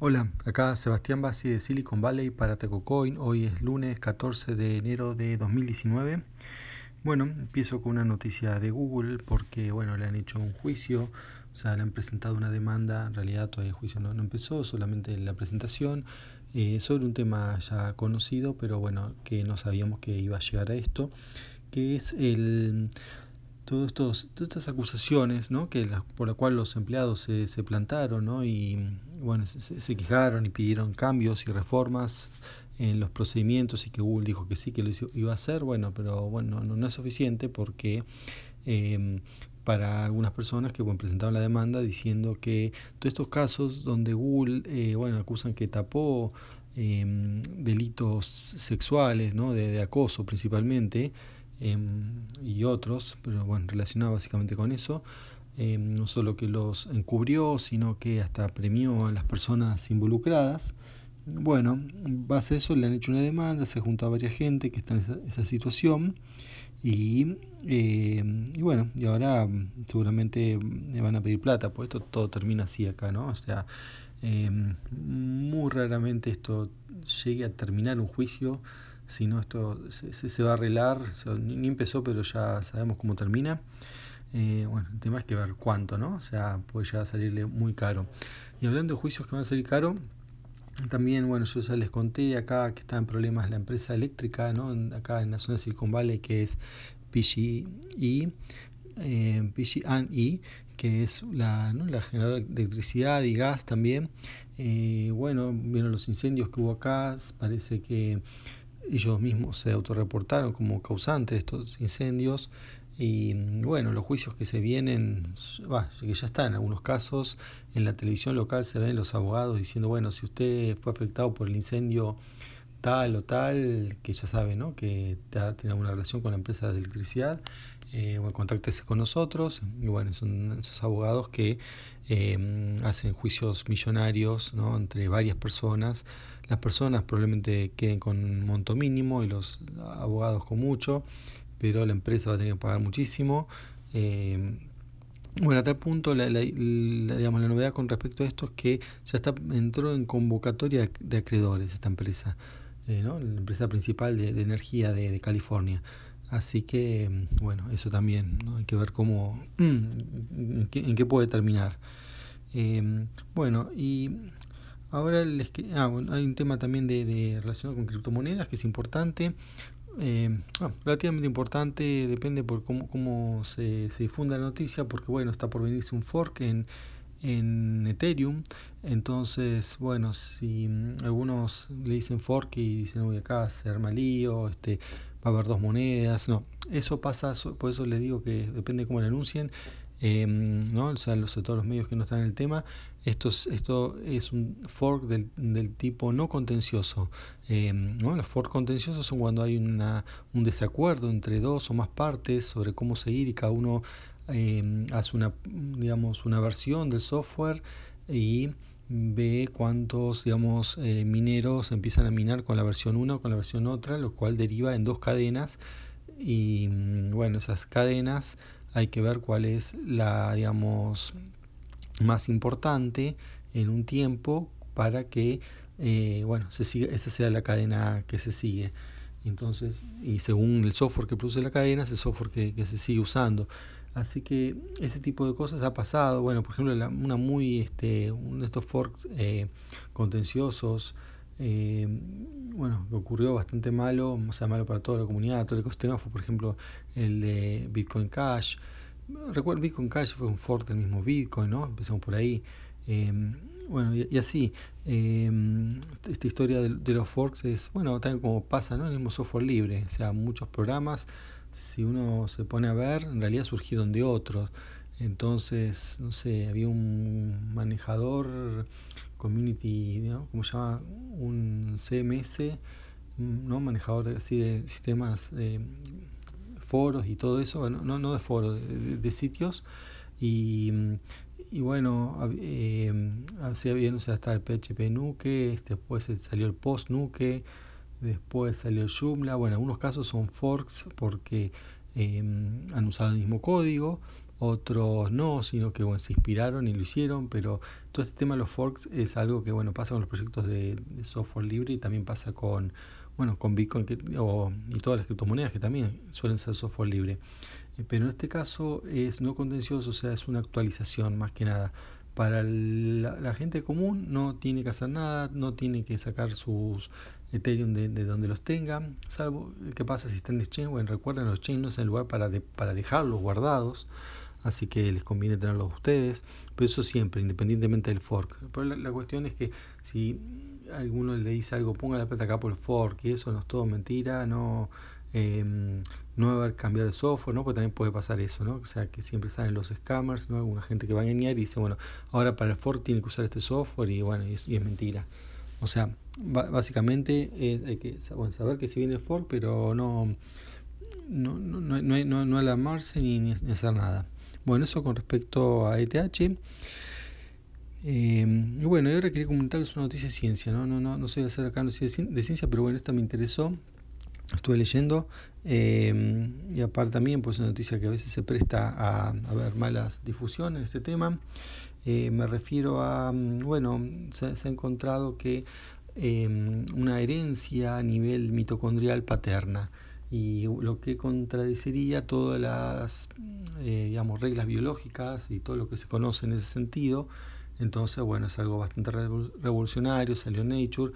Hola, acá Sebastián Bassi de Silicon Valley para TecoCoin. Hoy es lunes 14 de enero de 2019. Bueno, empiezo con una noticia de Google porque, bueno, le han hecho un juicio, o sea, le han presentado una demanda, en realidad todavía el juicio no, empezó, solamente la presentación, eh, sobre un tema ya conocido, pero bueno, que no sabíamos que iba a llegar a esto, que es el todos estos, todas estas acusaciones ¿no? que por la cual los empleados se, se plantaron ¿no? y bueno, se, quejaron y pidieron cambios y reformas en los procedimientos y que Google dijo que sí que lo iba a hacer, bueno, pero bueno, no, no es suficiente porque eh, para algunas personas que bueno, presentaron la demanda diciendo que todos estos casos donde Google eh, bueno, acusan que tapó eh, delitos sexuales, ¿no? de, de acoso principalmente, Em, y otros, pero bueno, relacionado básicamente con eso. Em, no solo que los encubrió, sino que hasta premió a las personas involucradas. Bueno, base a eso le han hecho una demanda, se juntó a varias gente que está en esa, situación y, em, y, bueno, y ahora seguramente le van a pedir plata, pues esto todo termina así acá, ¿no? O sea, muy raramente esto llegue a terminar un juicio si no esto se, va a arreglar, ni, empezó pero ya sabemos cómo termina. Eh, bueno, el tema es que ver cuánto, ¿no? O sea, puede ya salirle muy caro. Y hablando de juicios que van a salir caro, también, bueno, yo ya les conté acá que está en problemas la empresa eléctrica, ¿no? Acá en la zona de Silicon que es PGE, eh, PG&E, que es la, la generadora de electricidad y gas también. Eh, bueno, vieron los incendios que hubo acá, parece que ellos mismos se autorreportaron como causantes de estos incendios y bueno, los juicios que se vienen, que ya están en algunos casos, en la televisión local se ven los abogados diciendo, bueno, si usted fue afectado por el incendio tal o tal, que ya sabe, ¿no? que tiene alguna relación con la empresa de electricidad, eh, bueno, contáctese con nosotros. Y bueno, son esos abogados que eh, hacen juicios millonarios ¿no? entre varias personas. Las personas probablemente queden con un monto mínimo y los abogados con mucho, pero la empresa va a tener que pagar muchísimo. Eh, bueno, a tal punto la, la, digamos, la novedad con respecto a esto es que ya está, entró en convocatoria de acreedores esta empresa. Eh, ¿no? la empresa principal de, energía de, California. Así que, mm, bueno, eso también, ¿no? hay que ver cómo, en qué, puede terminar. Eh, bueno, y ahora les ah, hay un tema también de, relacionado con criptomonedas que es importante. Eh, relativamente importante, depende por cómo, cómo se, se difunda la noticia, porque bueno, está por venirse un fork en, en Ethereum. Entonces, bueno, si algunos le dicen fork y dicen, uy, acá se arma lío, este, va a haber dos monedas. No, eso pasa, por eso les digo que depende cómo lo anuncien. Eh, ¿no? O sea, los, todos los medios que no están en el tema, esto es, esto es un fork del, del tipo no contencioso. Eh, ¿no? Los forks contenciosos son cuando hay una, un desacuerdo entre dos o más partes sobre cómo seguir y cada uno eh, hace una, digamos, una versión del software y ve cuántos digamos, eh, mineros empiezan a minar con la versión 1 o con la versión otra, lo cual deriva en dos cadenas y bueno, esas cadenas hay que ver cuál es la digamos más importante en un tiempo para que eh, bueno, se siga, esa sea la cadena que se sigue. Entonces, y según el software que produce la cadena, es el software que, se sigue usando. Así que ese tipo de cosas ha pasado. Bueno, por ejemplo, una muy, este, uno de estos forks eh, contenciosos, eh, bueno, ocurrió bastante malo, o sea, malo para toda la comunidad, todo el ecosistema, fue por ejemplo el de Bitcoin Cash. Recuerdo, Bitcoin Cash fue un fork del mismo Bitcoin, ¿no? Empezamos por ahí. Eh, bueno, y, así, eh, esta historia de, de, los forks es, bueno, también como pasa, ¿no? El mismo software libre, o sea, muchos programas si uno se pone a ver, en realidad surgieron de otros. Entonces, no sé, había un manejador, community, ¿no? ¿cómo se llama? Un CMS, ¿no? Manejador así de sistemas, de foros y todo eso, bueno, no, no de foros, de, sitios. Y, y bueno, eh, así había, no sé, hasta el PHP Nuke, después salió el Post Nuke después salió Joomla, bueno, en algunos casos son forks porque eh, han usado el mismo código, otros no, sino que bueno, se inspiraron y lo hicieron, pero todo este tema de los forks es algo que bueno pasa con los proyectos de, software libre y también pasa con bueno con Bitcoin y todas las criptomonedas que también suelen ser software libre. Eh, pero en este caso es no contencioso, o sea, es una actualización más que nada. Para la, gente común no tiene que hacer nada, no tiene que sacar sus Ethereum de, donde los tenga, salvo qué pasa si están en exchange. Bueno, recuerden, los exchange no es el lugar para, para dejarlos guardados, así que les conviene tenerlos ustedes, pero eso siempre, independientemente del fork. Pero la, cuestión es que si alguno le dice algo, ponga la plata acá por el fork, y eso no es todo mentira, no eh, no haber cambiado de software, ¿no? Porque también puede pasar eso, ¿no? O sea, que siempre salen los scammers, ¿no? Alguna gente que va a engañar y dice, bueno, ahora para el Ford tiene que usar este software y bueno, y es, mentira. O sea, básicamente hay que saber que si viene el Ford, pero no, no, no, no, no, no alarmarse ni, ni, hacer nada. Bueno, eso con respecto a ETH. Eh, y bueno, ahora quería comentarles una noticia de ciencia, ¿no? No, no, no soy hacer acá noticia de ciencia, pero bueno, esta me interesó estuve leyendo em, y aparte también pues una noticia que a veces se presta a, a ver malas difusiones de este tema eh, me refiero a mm, bueno se, ha encontrado que em, una herencia a nivel mitocondrial paterna y lo que contradeciría todas las eh, digamos reglas biológicas y todo lo que se conoce en ese sentido entonces bueno es algo bastante revolucionario salió en Nature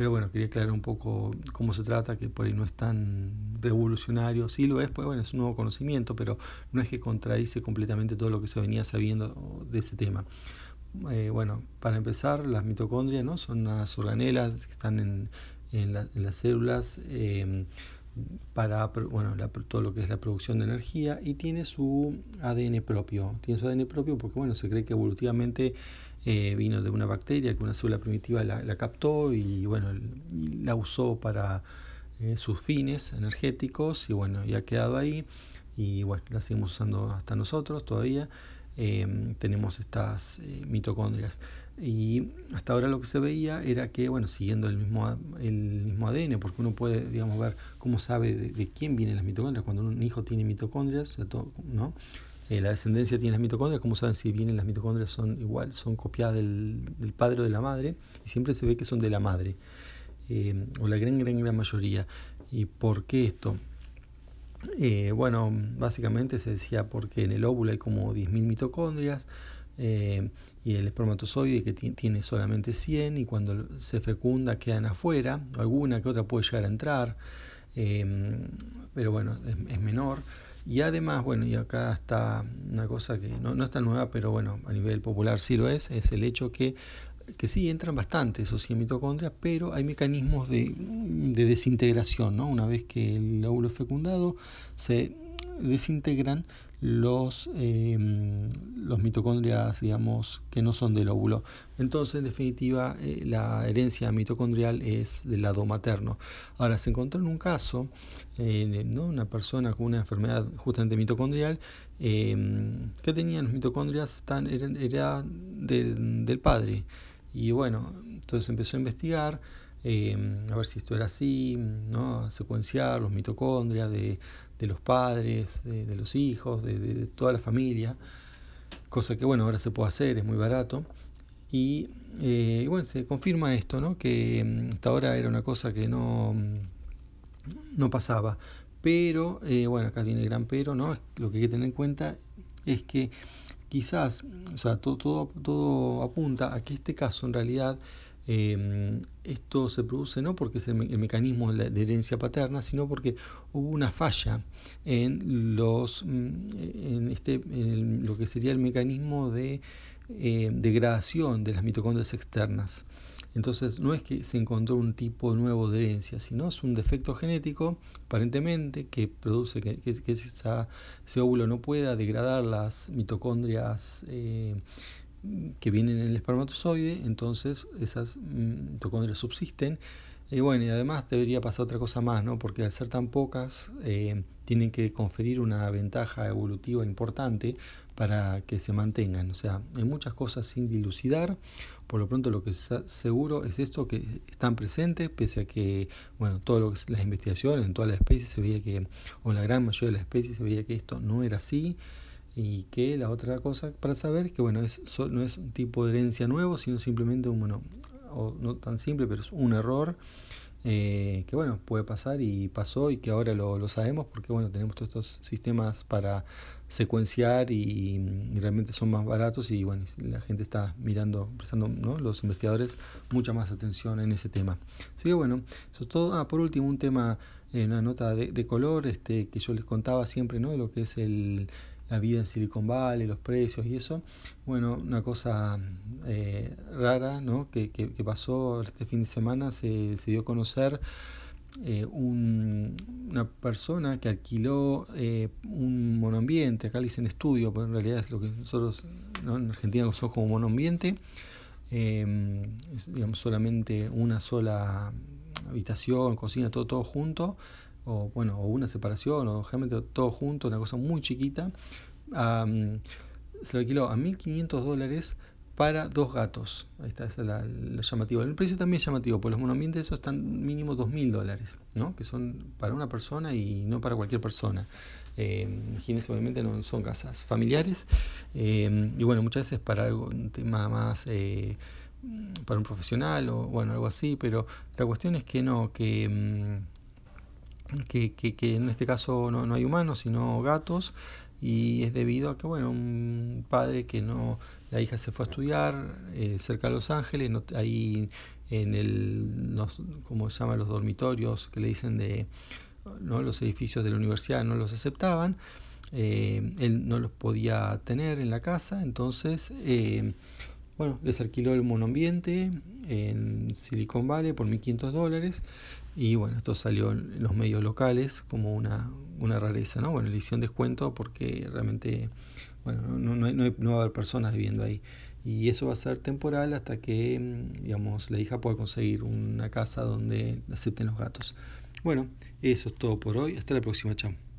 pero bueno, quería aclarar un poco cómo se trata, que por ahí no es tan revolucionario. Sí lo es, pues bueno, es un nuevo conocimiento, pero no es que contradice completamente todo lo que se venía sabiendo de ese tema. Eh, bueno, para empezar, las mitocondrias ¿no? son unas organelas que están en, en, las células eh, para bueno, todo lo que es la producción de energía y tiene su ADN propio. Tiene su ADN propio porque bueno, se cree que evolutivamente eh, vino de una bacteria que una célula primitiva la, captó y bueno, la usó para eh, sus fines energéticos y bueno, y ha quedado ahí y bueno, la seguimos usando hasta nosotros todavía. Em, tenemos estas eh, mitocondrias y hasta ahora lo que se veía era que bueno siguiendo el mismo el mismo ADN porque uno puede digamos ver cómo sabe de, quién vienen las mitocondrias cuando un hijo tiene mitocondrias eh, la descendencia tiene las mitocondrias, como saben si vienen las mitocondrias son igual, son copiadas del, padre o de la madre, y siempre se ve que son de la madre, eh, o la gran, gran, gran mayoría. ¿Y por qué esto? Eh, bueno, básicamente se decía porque en el óvulo hay como 10.000 mitocondrias, y el espermatozoide que tiene solamente 100 y cuando se fecunda quedan afuera, alguna que otra puede llegar a entrar, pero bueno, es menor. Y además, bueno, y acá está una cosa que no, no es tan nueva, pero bueno, a nivel popular sí lo es, es el hecho que, que sí entran bastante esos 100 mitocondrias, pero hay mecanismos de, de desintegración, ¿no? Una vez que el óvulo es fecundado, se desintegran los, em, los mitocondrias, digamos, que no son del óvulo. Entonces, en definitiva, eh, la herencia mitocondrial es del lado materno. Ahora, se encontró en un caso, eh, ¿no? una persona con una enfermedad justamente mitocondrial, em, que tenía los mitocondrias, tan, era, del padre. Y bueno, entonces empezó a investigar. Em, a ver si esto era así, ¿no? secuenciar los mitocondrias de, de los padres, de, los hijos, de, toda la familia, cosa que bueno, ahora se puede hacer, es muy barato. Y, eh, bueno, se confirma esto, ¿no? que mm, hasta ahora era una cosa que no, mm, no pasaba. Pero, eh, bueno, acá viene el gran pero, ¿no? Lo que hay que tener en cuenta es que quizás, o sea, todo, todo, todo apunta a que este caso en realidad Em, esto se produce no porque es el, mecanismo de, herencia paterna, sino porque hubo una falla en, los, mm, en, este, en lo que sería el mecanismo de eh, degradación de las mitocondrias externas. Entonces no es que se encontró un tipo nuevo de herencia, sino es un defecto genético, aparentemente, que produce que, ese óvulo no pueda degradar las mitocondrias eh, que vienen en el espermatozoide, entonces esas mm, mitocondrias subsisten. Y bueno, y además debería pasar otra cosa más, ¿no? Porque al ser tan pocas, eh, tienen que conferir una ventaja evolutiva importante para que se mantengan. O sea, hay muchas cosas sin dilucidar. Por lo pronto lo que está seguro es esto que están presentes, pese a que, bueno, que las investigaciones, en todas las especies se veía que, o en la gran mayoría de las especies se veía que esto no era así. Y que la otra cosa para saber que bueno es, no es un tipo de herencia nuevo sino simplemente un bueno o no tan simple pero es un error eh, que bueno, puede pasar y pasó y que ahora lo, sabemos porque bueno, tenemos todos estos sistemas para secuenciar y, realmente son más baratos y bueno, la gente está mirando, prestando, ¿no? los investigadores mucha más atención en ese tema. Así que bueno, eso es todo. Ah, por último, un tema, eh, una nota de, de color este, que yo les contaba siempre, ¿no? De lo que es el la vida en Silicon Valley, los precios y eso. Bueno, una cosa eh, rara ¿no? que, que, pasó este fin de semana, se, se dio a conocer eh, una persona que alquiló eh, un monoambiente, acá le dicen estudio, pero en realidad es lo que nosotros en Argentina usamos como monoambiente. es, digamos, solamente una sola habitación, cocina, todo, todo junto, o bueno, o una separación, o generalmente todo junto, una cosa muy chiquita, se lo alquiló a 1.500 dólares para dos gatos. Ahí está, es lo llamativo. El precio también es llamativo, porque los monoambientes esos están mínimo 2.000 dólares, ¿no? que son para una persona y no para cualquier persona. Eh, imagínense, obviamente no son casas familiares. Eh, y bueno, muchas veces para algo, un tema más... Eh, para un profesional o bueno algo así pero la cuestión es que no que mm, que, que, en este caso no, no, hay humanos, sino gatos, y es debido a que, bueno, un padre que no, la hija se fue a estudiar eh, cerca de Los Ángeles, no, ahí en el, los, ¿cómo se llama? Los dormitorios que le dicen de, ¿no? Los edificios de la universidad no los aceptaban, eh, él no los podía tener en la casa, entonces... Eh, bueno, les alquiló el monoambiente en Silicon Valley por 1.500 dólares y bueno, esto salió en los medios locales como una, una rareza, ¿no? Bueno, le hicieron descuento porque realmente, bueno, no, no, no, no va a haber personas viviendo ahí. Y eso va a ser temporal hasta que, digamos, la hija pueda conseguir una casa donde acepten los gatos. Bueno, eso es todo por hoy. Hasta la próxima, chao.